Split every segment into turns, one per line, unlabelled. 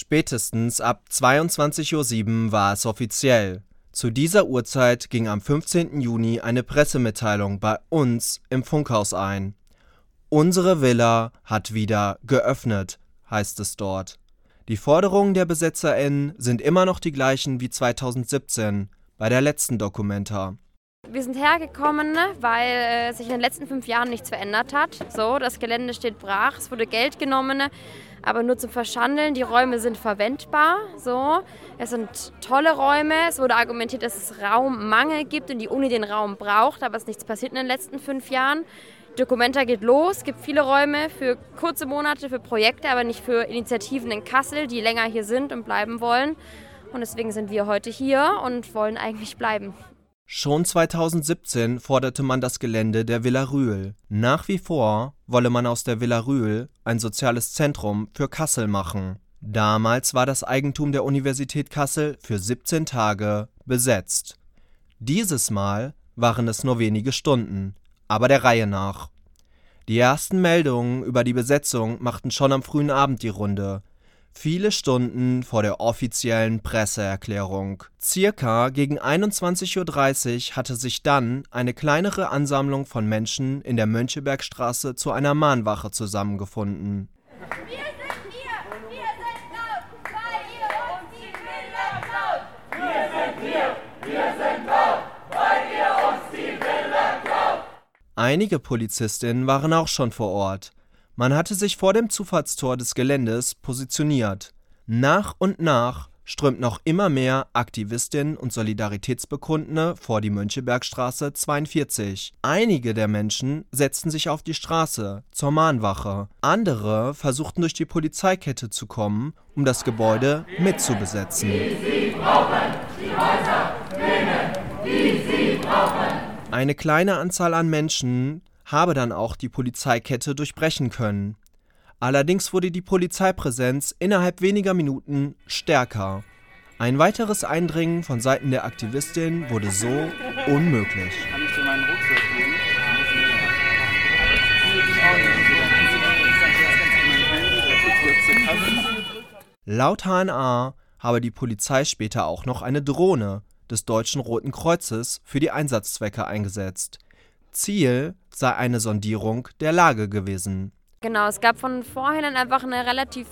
Spätestens ab 22:07 Uhr war es offiziell: Zu dieser Uhrzeit ging am 15. Juni eine Pressemitteilung bei uns im Funkhaus ein. „ Unsere Villa hat wieder geöffnet “heißt es dort. Die Forderungen der BesetzerInnen sind immer noch die gleichen wie 2017, bei der letzten Documenta.
Wir sind hergekommen, weil äh, sich in den letzten fünf Jahren nichts verändert hat. So, das Gelände steht brach, es wurde Geld genommen, aber nur zum Verschandeln. Die Räume sind verwendbar. So, es sind tolle Räume. Es wurde argumentiert, dass es Raummangel gibt und die Uni den Raum braucht, aber es ist nichts passiert in den letzten fünf Jahren. Documenta geht los, es gibt viele Räume für kurze Monate, für Projekte, aber nicht für Initiativen in Kassel, die länger hier sind und bleiben wollen. Und deswegen sind wir heute hier und wollen eigentlich bleiben.
Schon 2017 forderte man das Gelände der Villa Rühl. Nach wie vor wolle man aus der Villa Rühl ein soziales Zentrum für Kassel machen. Damals war das Eigentum der Universität Kassel für 17 Tage besetzt. Dieses Mal waren es nur wenige Stunden aber der Reihe nach. Die ersten Meldungen über die Besetzung machten schon am frühen Abend die Runde, viele Stunden vor der offiziellen Presseerklärung. Circa gegen 21:30 Uhr hatte sich dann eine kleinere Ansammlung von Menschen in der Mönckebergstraße zu einer Mahnwache zusammengefunden. Wir sind hier, wir sind laut, weil ihr uns die Bilder klaut. Wir sind hier, wir sind laut, weil ihr uns die Bilder klaut. Einige Polizistinnen waren auch schon vor Ort. Man hatte sich vor dem Zufahrtstor des Geländes positioniert. Nach und nach strömten noch immer mehr Aktivistinnen und Solidaritätsbekundene vor die Mönckebergstraße 42. Einige der Menschen setzten sich auf die Straße zur Mahnwache. Andere versuchten durch die Polizeikette zu kommen, um das Gebäude mitzubesetzen. Eine kleine Anzahl an Menschen habe dann auch die Polizeikette durchbrechen können. Allerdings wurde die Polizeipräsenz innerhalb weniger Minuten stärker. Ein weiteres Eindringen von Seiten der Aktivistin wurde so unmöglich. Laut HNA habe die Polizei später auch noch eine Drohne des Deutschen Roten Kreuzes für die Einsatzzwecke eingesetzt. Ziel sei eine Sondierung der Lage gewesen.
Genau, es gab von vornherein einfach ein relativ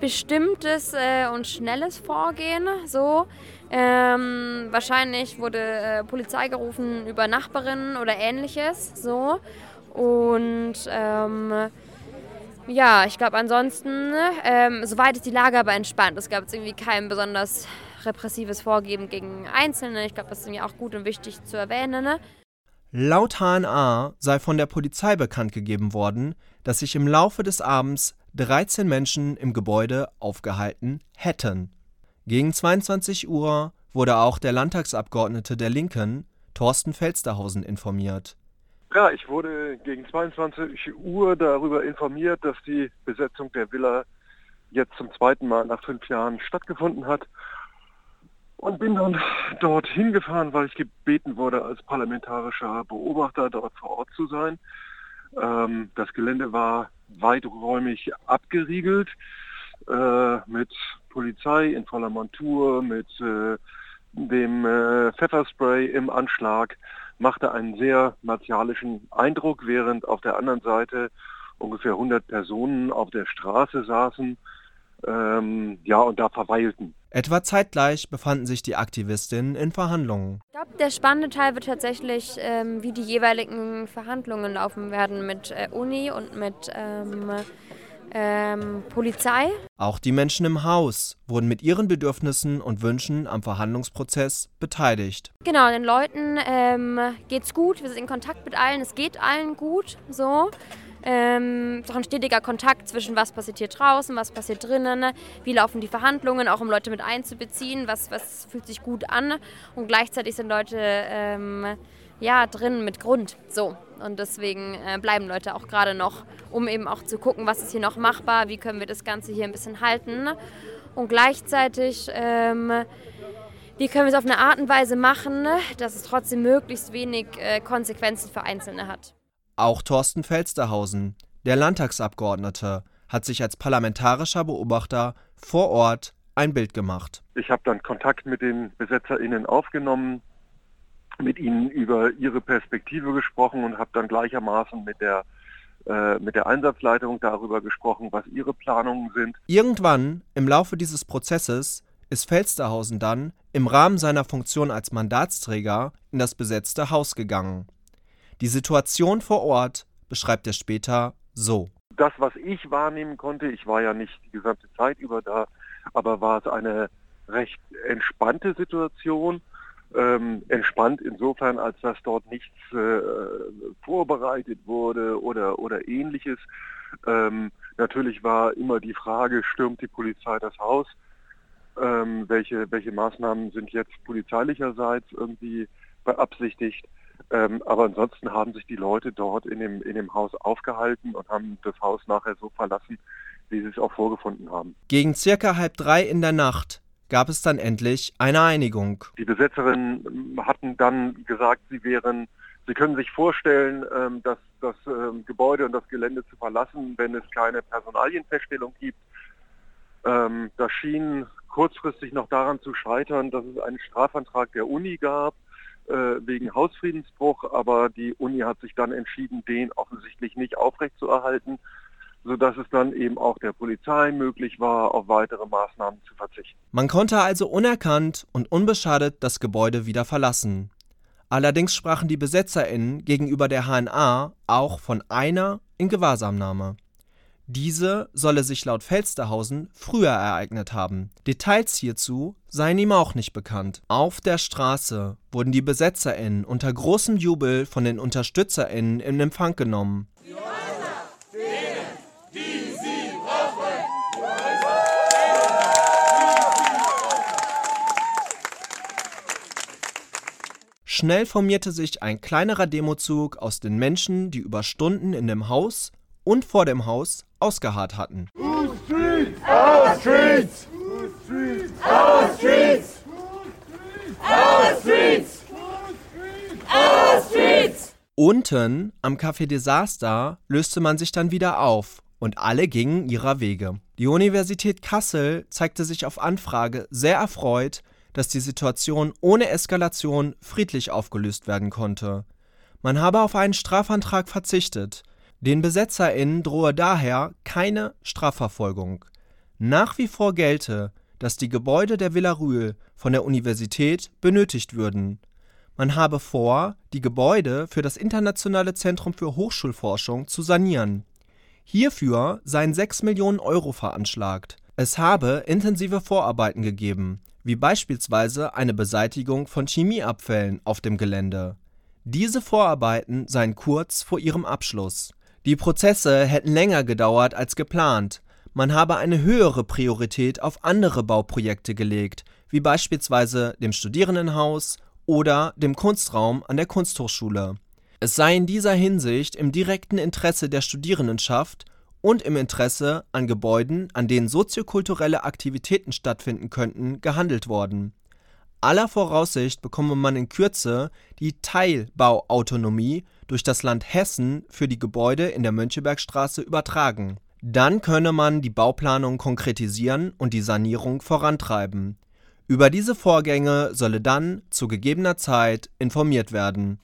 bestimmtes äh, und schnelles Vorgehen. So. Ähm, wahrscheinlich wurde äh, Polizei gerufen über Nachbarinnen oder ähnliches. So. Und ähm, ja, ich glaube ansonsten, ähm, soweit ist die Lage aber entspannt. Es gab jetzt irgendwie kein besonders repressives Vorgehen gegen Einzelne. Ich glaube, das ist mir auch gut und wichtig zu erwähnen. Ne?
Laut HNA sei von der Polizei bekannt gegeben worden, dass sich im Laufe des Abends 13 Menschen im Gebäude aufgehalten hätten. Gegen 22 Uhr wurde auch der Landtagsabgeordnete der Linken, Thorsten Felsterhausen, informiert.
Ja, ich wurde gegen 22 Uhr darüber informiert, dass die Besetzung der Villa jetzt zum zweiten Mal nach fünf Jahren stattgefunden hat und bin dann dorthin gefahren, weil ich gebeten wurde, als parlamentarischer Beobachter dort vor Ort zu sein. Ähm, das Gelände war weiträumig abgeriegelt äh, mit Polizei in voller Montur, mit äh, dem äh, Pfefferspray im Anschlag, machte einen sehr martialischen Eindruck, während auf der anderen Seite ungefähr 100 Personen auf der Straße saßen ähm, ja, und da verweilten.
Etwa zeitgleich befanden sich die Aktivistinnen in Verhandlungen.
Ich glaube, der spannende Teil wird tatsächlich, ähm, wie die jeweiligen Verhandlungen laufen werden mit äh, Uni und mit ähm, ähm, Polizei.
Auch die Menschen im Haus wurden mit ihren Bedürfnissen und Wünschen am Verhandlungsprozess beteiligt.
Genau, den Leuten ähm, geht's gut, wir sind in Kontakt mit allen, es geht allen gut, so ähm, doch ein stetiger Kontakt zwischen was passiert hier draußen, was passiert drinnen, wie laufen die Verhandlungen, auch um Leute mit einzubeziehen, was, was fühlt sich gut an und gleichzeitig sind Leute ähm, ja drin mit Grund. So und deswegen äh, bleiben Leute auch gerade noch, um eben auch zu gucken, was ist hier noch machbar, wie können wir das Ganze hier ein bisschen halten und gleichzeitig ähm, wie können wir es auf eine Art und Weise machen, dass es trotzdem möglichst wenig äh, Konsequenzen für Einzelne hat.
Auch Thorsten Felsterhausen, der Landtagsabgeordnete, hat sich als parlamentarischer Beobachter vor Ort ein Bild gemacht.
Ich habe dann Kontakt mit den BesetzerInnen aufgenommen, mit ihnen über ihre Perspektive gesprochen und habe dann gleichermaßen mit der äh, mit der Einsatzleitung darüber gesprochen, was ihre Planungen sind.
Irgendwann im Laufe dieses Prozesses ist Felsterhausen dann im Rahmen seiner Funktion als Mandatsträger in das besetzte Haus gegangen. Die Situation vor Ort beschreibt er später so.
Das, was ich wahrnehmen konnte, ich war ja nicht die gesamte Zeit über da, aber war es eine recht entspannte Situation. Ähm, entspannt insofern, als dass dort nichts äh, vorbereitet wurde oder, oder ähnliches. Ähm, natürlich war immer die Frage, stürmt die Polizei das Haus? Ähm, welche, welche Maßnahmen sind jetzt polizeilicherseits irgendwie beabsichtigt? Ähm, aber ansonsten haben sich die Leute dort in dem, in dem Haus aufgehalten und haben das Haus nachher so verlassen, wie sie es auch vorgefunden haben.
Gegen circa halb drei in der Nacht gab es dann endlich eine Einigung.
Die Besetzerinnen hatten dann gesagt, sie wären, sie können sich vorstellen, ähm, dass das ähm, Gebäude und das Gelände zu verlassen, wenn es keine Personalienfeststellung gibt. Ähm, das schien kurzfristig noch daran zu scheitern, dass es einen Strafantrag der Uni gab wegen Hausfriedensbruch, aber die Uni hat sich dann entschieden, den offensichtlich nicht aufrechtzuerhalten sodass es dann eben auch der Polizei möglich war, auf weitere Maßnahmen zu verzichten.
Man konnte also unerkannt und unbeschadet das Gebäude wieder verlassen. Allerdings sprachen die BesetzerInnen gegenüber der HNA auch von einer Ingewahrsamnahme. Diese solle sich laut Felsterhausen früher ereignet haben. Details hierzu seien ihm auch nicht bekannt. Auf der Straße wurden die BesetzerInnen unter großem Jubel von den UnterstützerInnen in Empfang genommen. Schnell formierte sich ein kleinerer Demozug aus den Menschen, die über Stunden in dem Haus und vor dem Haus ausgeharrt hatten. Unten am Café Desaster löste man sich dann wieder auf und alle gingen ihrer Wege. Die Universität Kassel zeigte sich auf Anfrage sehr erfreut, dass die Situation ohne Eskalation friedlich aufgelöst werden konnte. Man habe auf einen Strafantrag verzichtet. Den BesetzerInnen drohe daher keine Strafverfolgung. Nach wie vor gelte, dass die Gebäude der Villa Rühl von der Universität benötigt würden. Man habe vor, die Gebäude für das Internationale Zentrum für Hochschulforschung zu sanieren. Hierfür seien 6 Millionen Euro veranschlagt. Es habe intensive Vorarbeiten gegeben wie beispielsweise eine Beseitigung von Chemieabfällen auf dem Gelände. Diese Vorarbeiten seien kurz vor ihrem Abschluss. Die Prozesse hätten länger gedauert als geplant, man habe eine höhere Priorität auf andere Bauprojekte gelegt, wie beispielsweise dem Studierendenhaus oder dem Kunstraum an der Kunsthochschule. Es sei in dieser Hinsicht im direkten Interesse der Studierendenschaft und im Interesse an Gebäuden, an denen soziokulturelle Aktivitäten stattfinden könnten, gehandelt worden. Aller Voraussicht bekomme man in Kürze die Teilbauautonomie durch das Land Hessen für die Gebäude in der Mönckebergstraße übertragen. Dann könne man die Bauplanung konkretisieren und die Sanierung vorantreiben. Über diese Vorgänge solle dann zu gegebener Zeit informiert werden